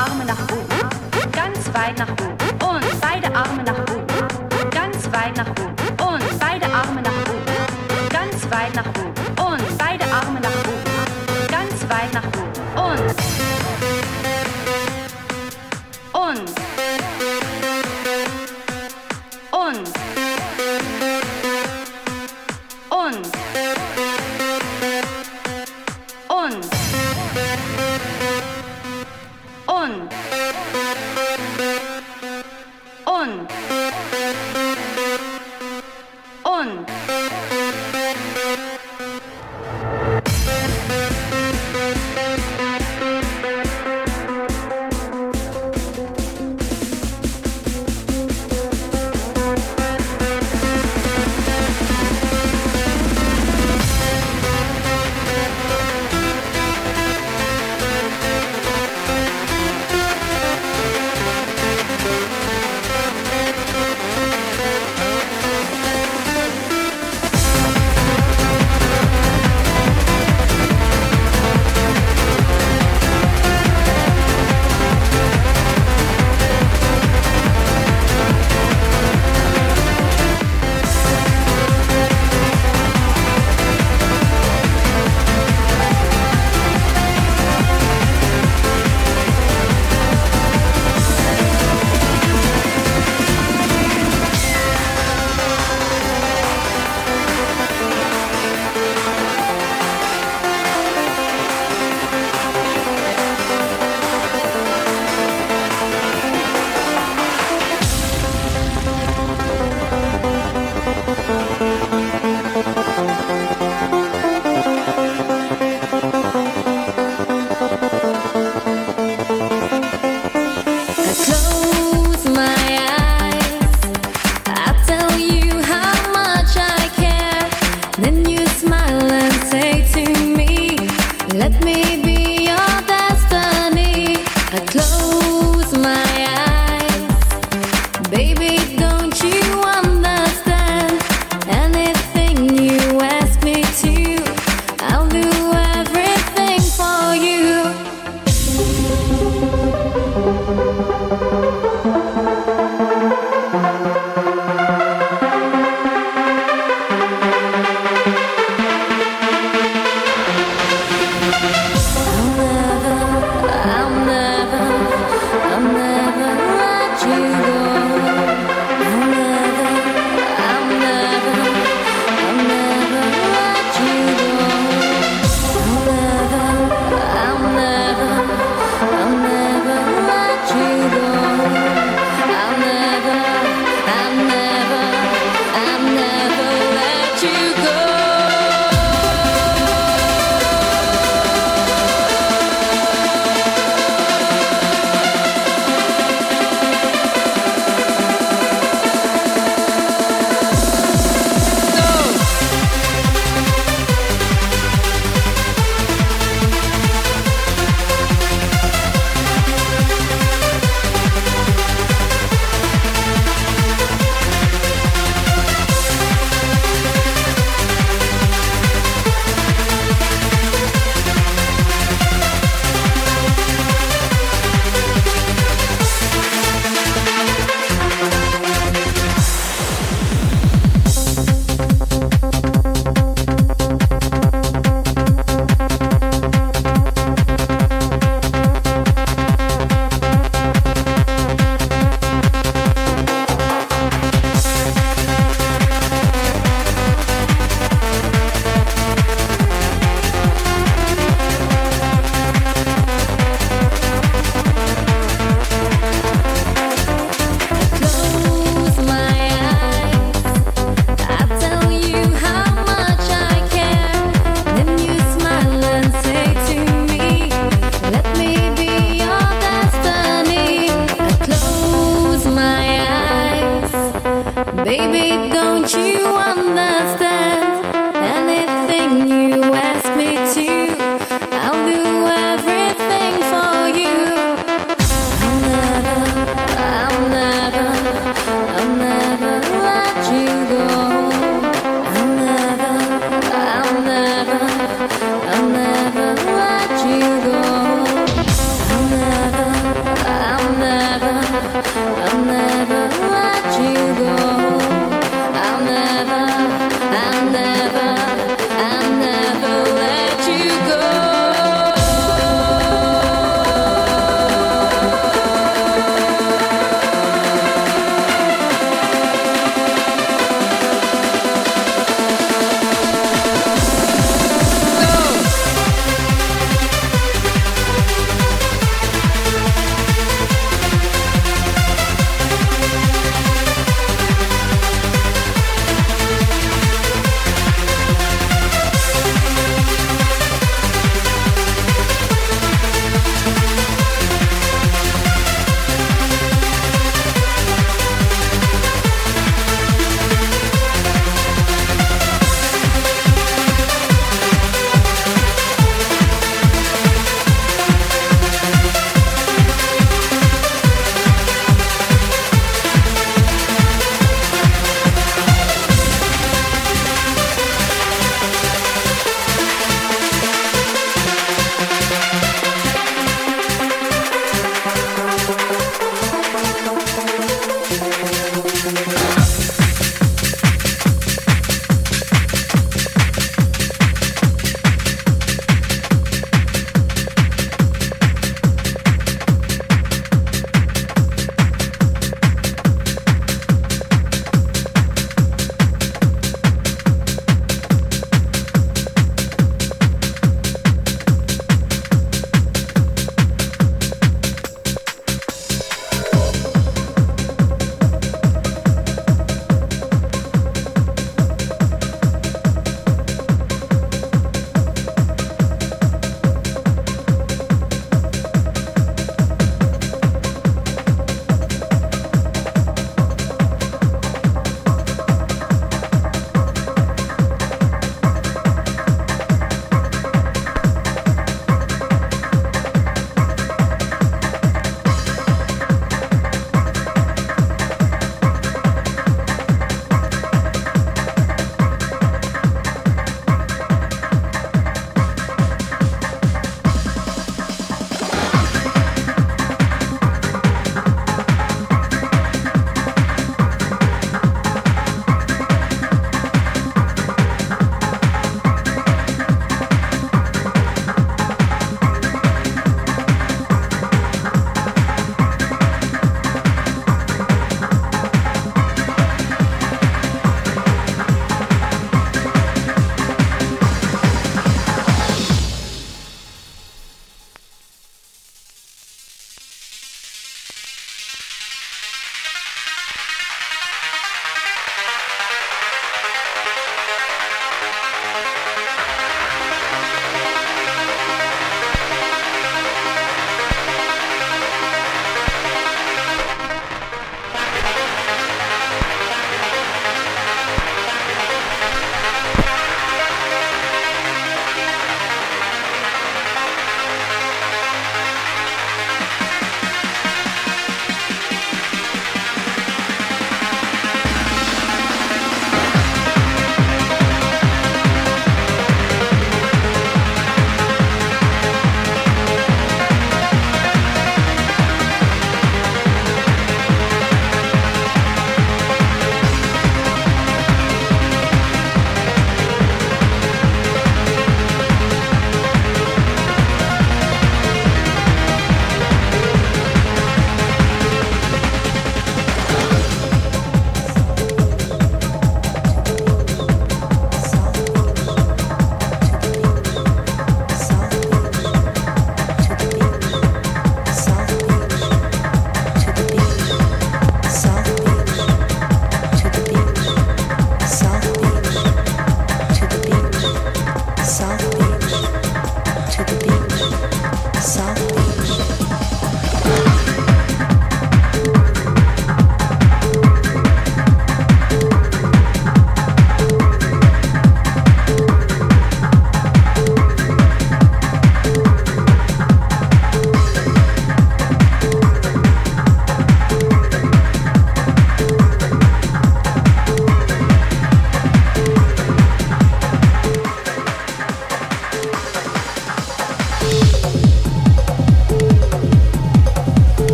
Arme nach oben, ganz weit nach oben und beide Arme nach oben.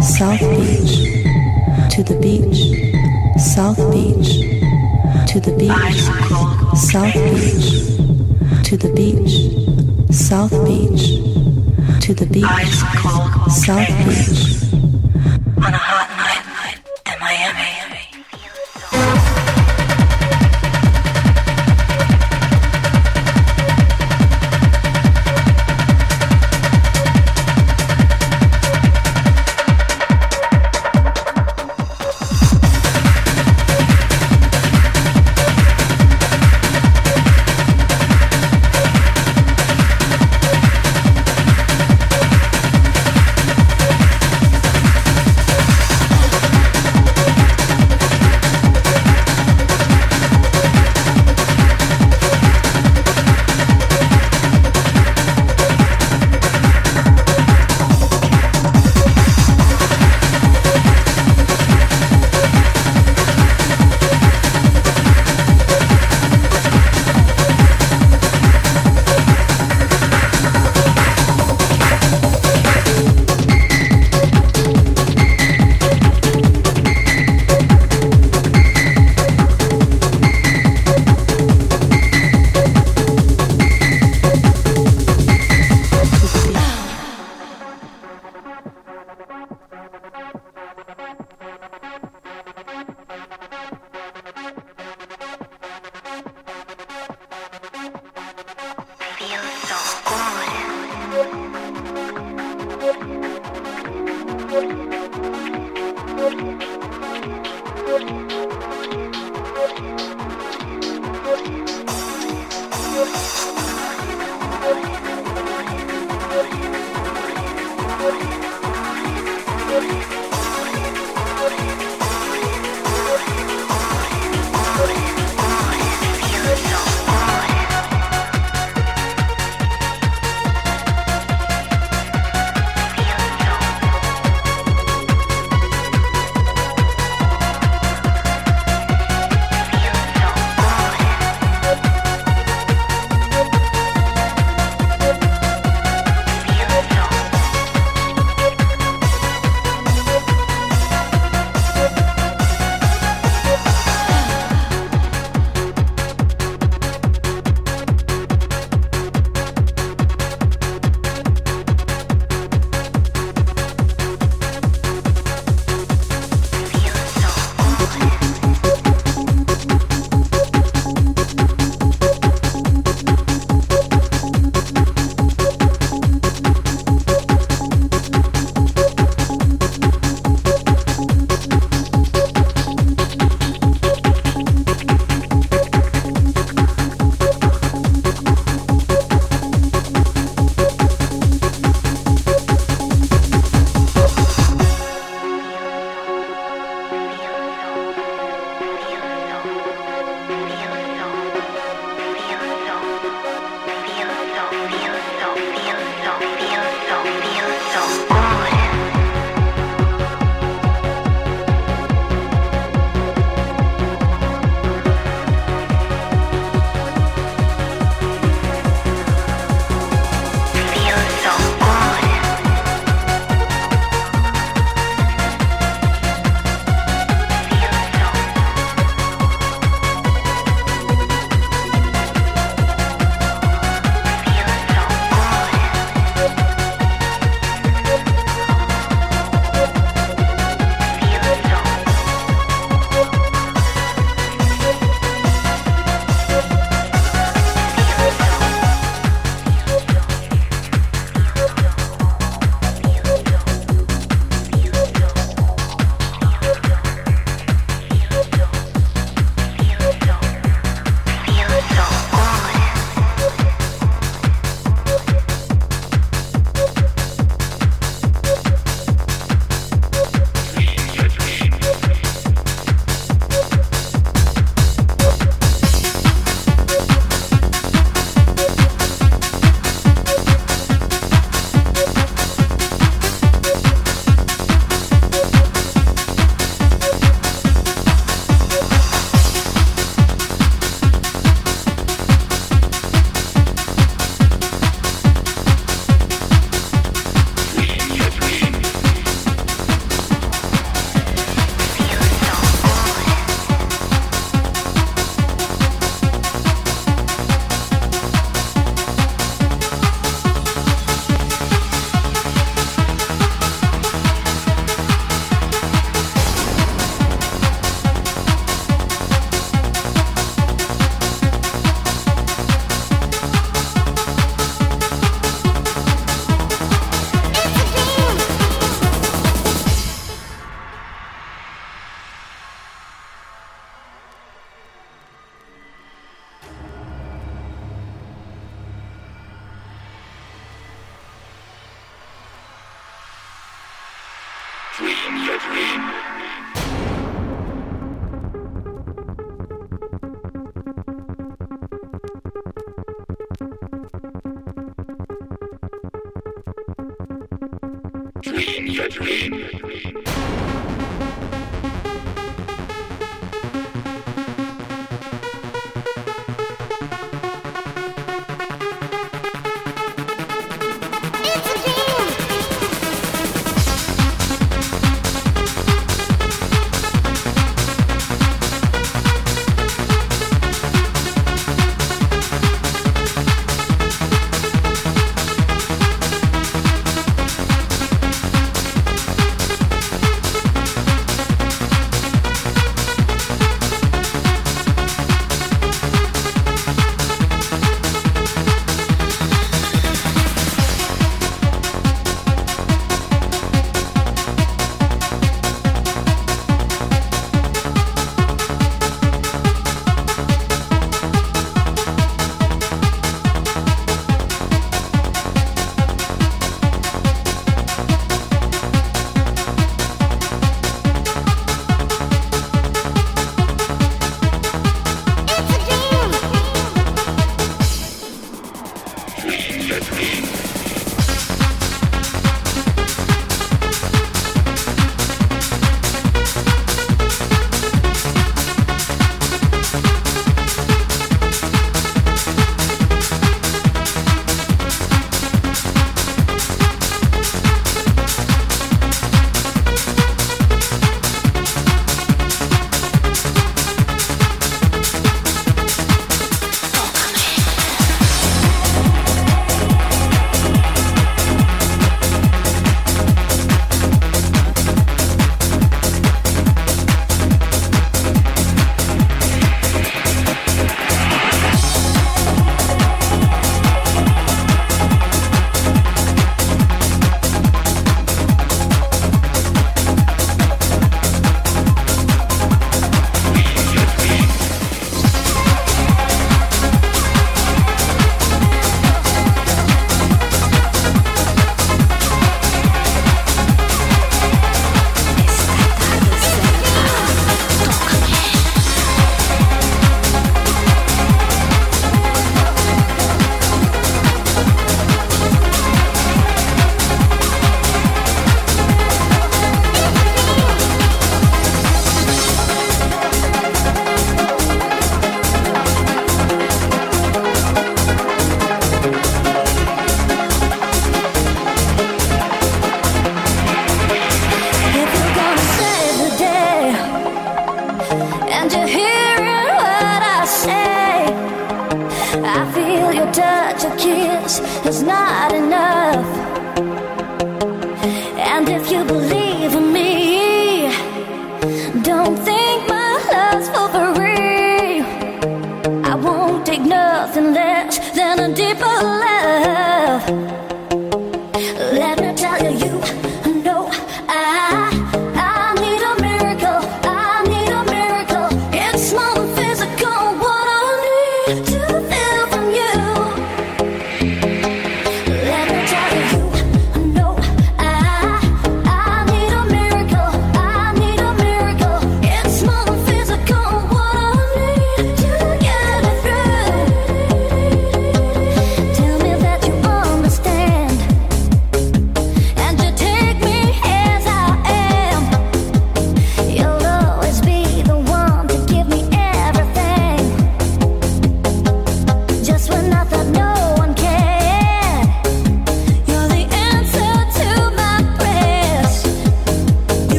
South Beach, to the beach, South Beach, to the beach, South Beach, to the beach, South Beach, to the beach, South Beach.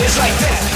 It's like that.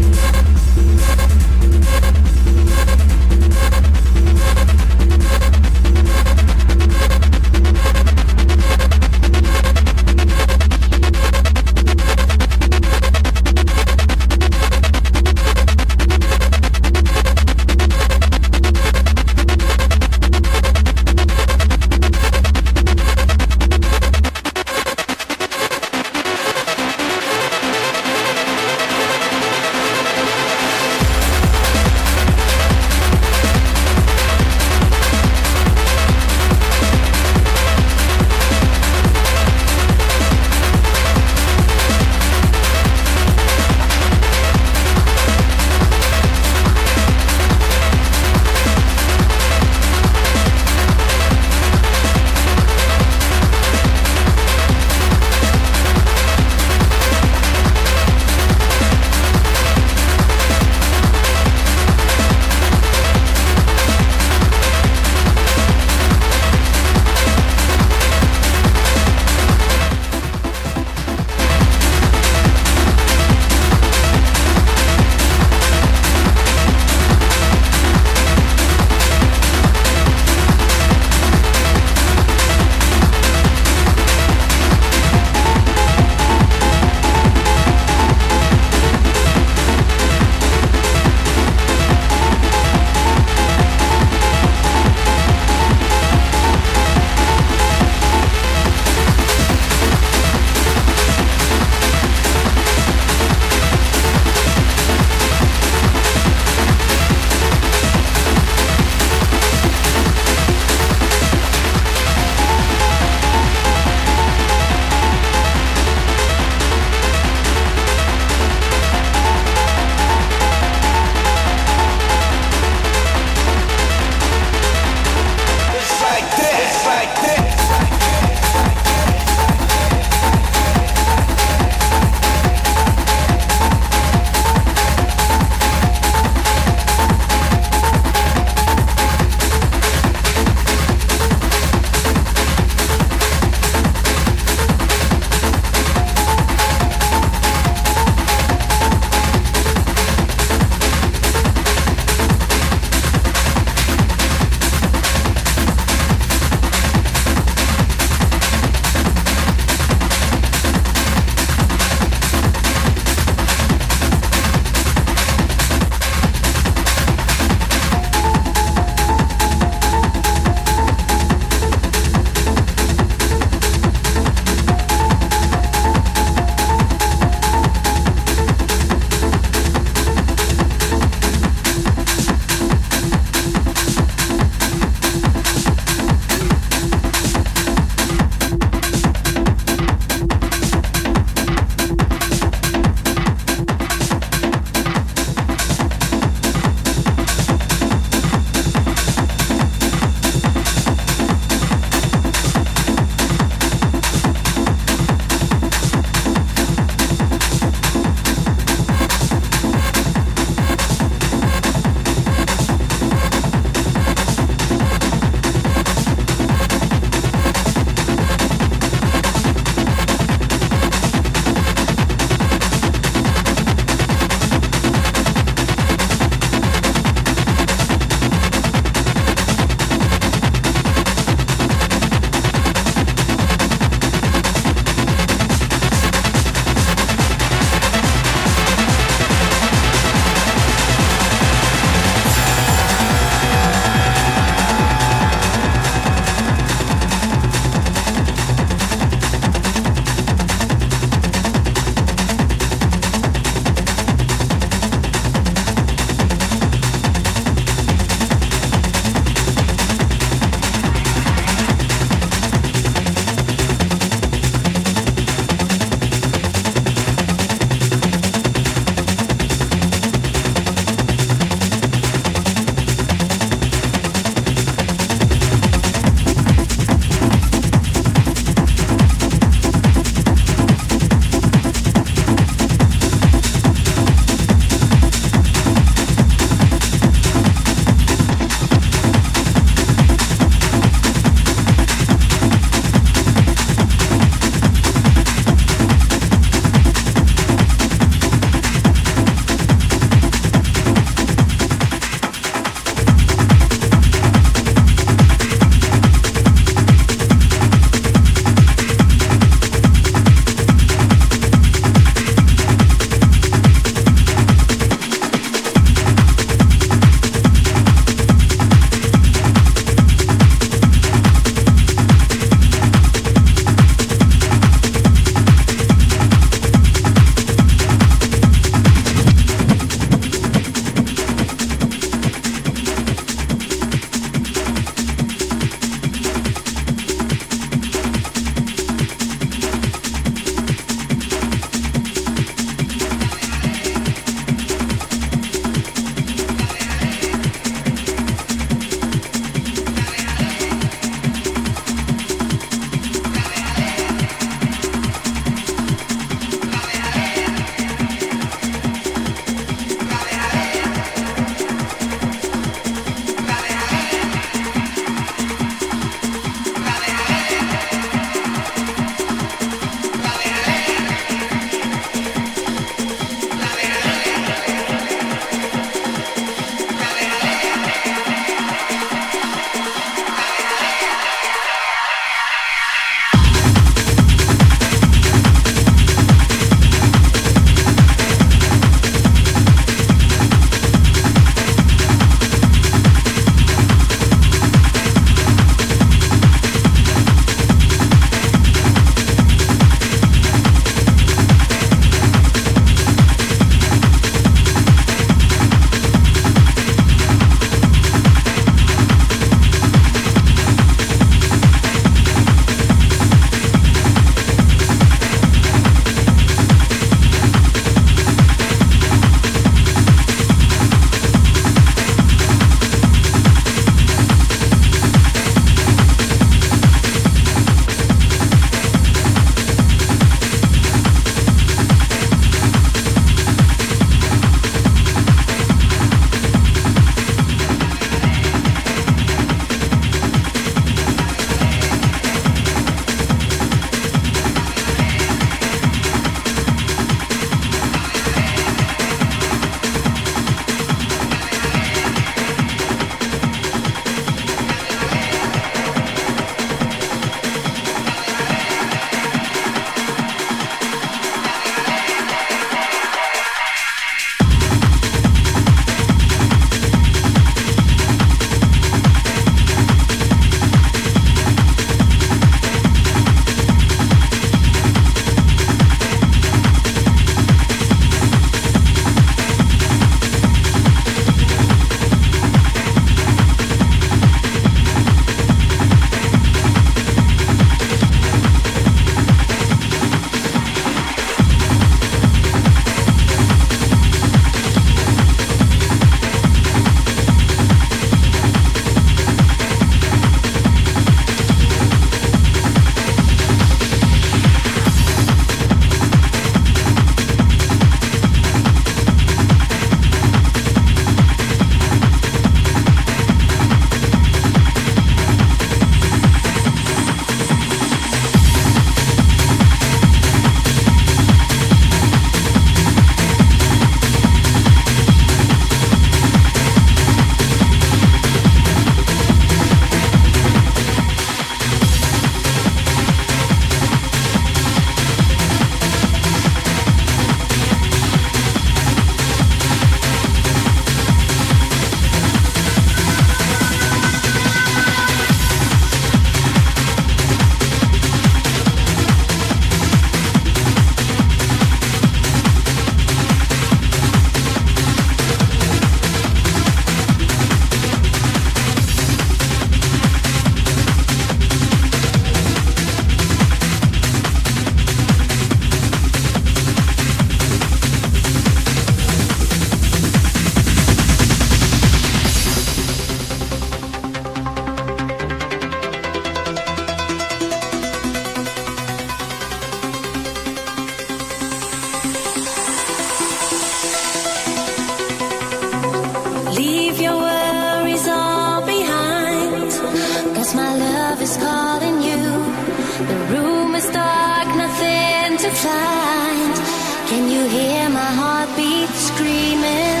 hear my heartbeat screaming.